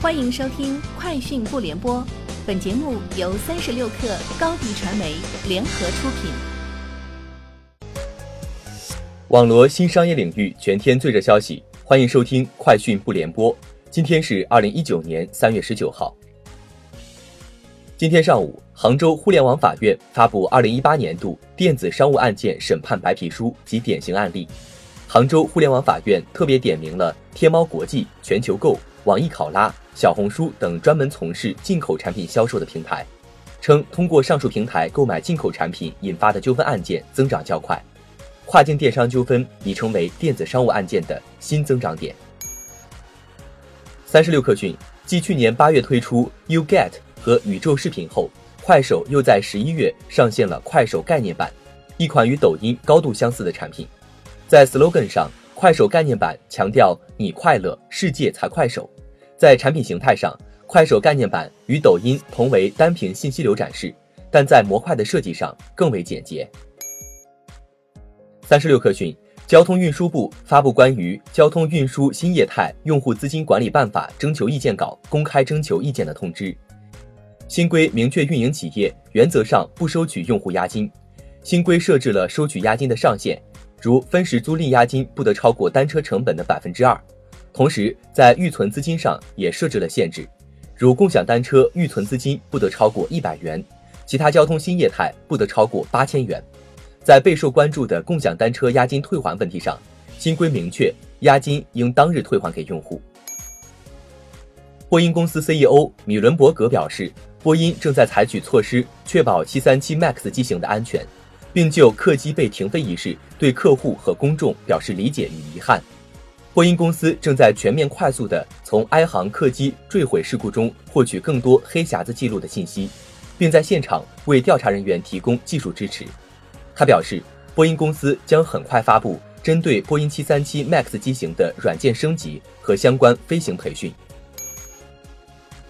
欢迎收听《快讯不联播》，本节目由三十六克高低传媒联合出品。网罗新商业领域全天最热消息，欢迎收听《快讯不联播》。今天是二零一九年三月十九号。今天上午，杭州互联网法院发布二零一八年度电子商务案件审判白皮书及典型案例。杭州互联网法院特别点名了天猫国际、全球购、网易考拉。小红书等专门从事进口产品销售的平台，称通过上述平台购买进口产品引发的纠纷案件增长较快，跨境电商纠纷已成为电子商务案件的新增长点。三十六氪讯，继去年八月推出 You Get 和宇宙视频后，快手又在十一月上线了快手概念版，一款与抖音高度相似的产品。在 slogan 上，快手概念版强调“你快乐，世界才快手”。在产品形态上，快手概念版与抖音同为单屏信息流展示，但在模块的设计上更为简洁。三十六氪讯，交通运输部发布关于《交通运输新业态用户资金管理办法》征求意见稿公开征求意见的通知。新规明确，运营企业原则上不收取用户押金。新规设置了收取押金的上限，如分时租赁押金不得超过单车成本的百分之二。同时，在预存资金上也设置了限制，如共享单车预存资金不得超过一百元，其他交通新业态不得超过八千元。在备受关注的共享单车押金退还问题上，新规明确押金应当日退还给用户。波音公司 CEO 米伦伯格表示，波音正在采取措施确保737 MAX 机型的安全，并就客机被停飞一事对客户和公众表示理解与遗憾。波音公司正在全面、快速地从埃航客机坠毁事故中获取更多黑匣子记录的信息，并在现场为调查人员提供技术支持。他表示，波音公司将很快发布针对波音737 MAX 机型的软件升级和相关飞行培训。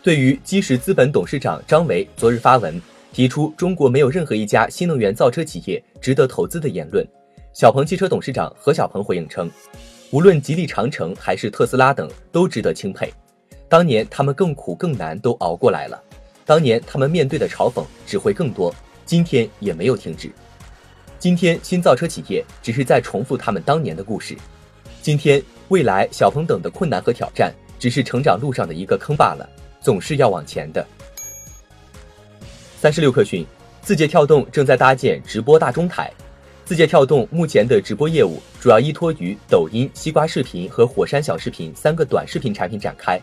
对于基石资本董事长张维昨日发文提出中国没有任何一家新能源造车企业值得投资的言论，小鹏汽车董事长何小鹏回应称。无论吉利、长城还是特斯拉等，都值得钦佩。当年他们更苦更难都熬过来了，当年他们面对的嘲讽只会更多，今天也没有停止。今天新造车企业只是在重复他们当年的故事。今天、未来，小鹏等的困难和挑战只是成长路上的一个坑罢了，总是要往前的。三十六氪讯，字节跳动正在搭建直播大中台。字节跳动目前的直播业务主要依托于抖音、西瓜视频和火山小视频三个短视频产品展开，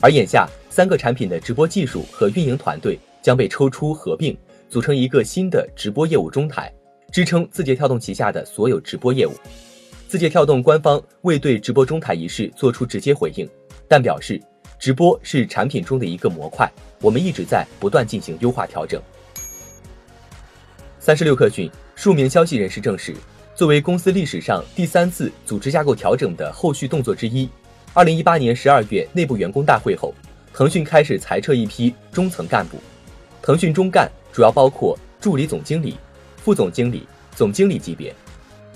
而眼下三个产品的直播技术和运营团队将被抽出合并，组成一个新的直播业务中台，支撑字节跳动旗下的所有直播业务。字节跳动官方未对直播中台一事做出直接回应，但表示直播是产品中的一个模块，我们一直在不断进行优化调整。三十六氪讯。数名消息人士证实，作为公司历史上第三次组织架构调整的后续动作之一，二零一八年十二月内部员工大会后，腾讯开始裁撤一批中层干部。腾讯中干主要包括助理总经理、副总经理、总经理级别，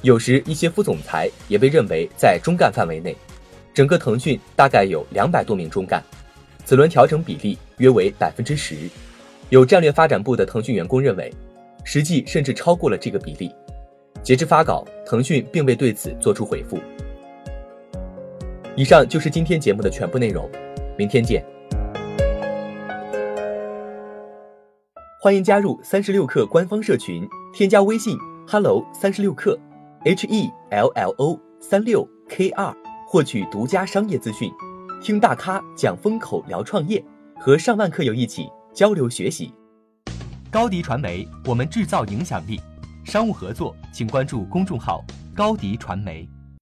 有时一些副总裁也被认为在中干范围内。整个腾讯大概有两百多名中干，此轮调整比例约为百分之十。有战略发展部的腾讯员工认为。实际甚至超过了这个比例。截至发稿，腾讯并未对此作出回复。以上就是今天节目的全部内容，明天见。欢迎加入三十六氪官方社群，添加微信 hello 三十六氪 h e l l o 三六 k 二，获取独家商业资讯，听大咖讲风口，聊创业，和上万客友一起交流学习。高迪传媒，我们制造影响力。商务合作，请关注公众号“高迪传媒”。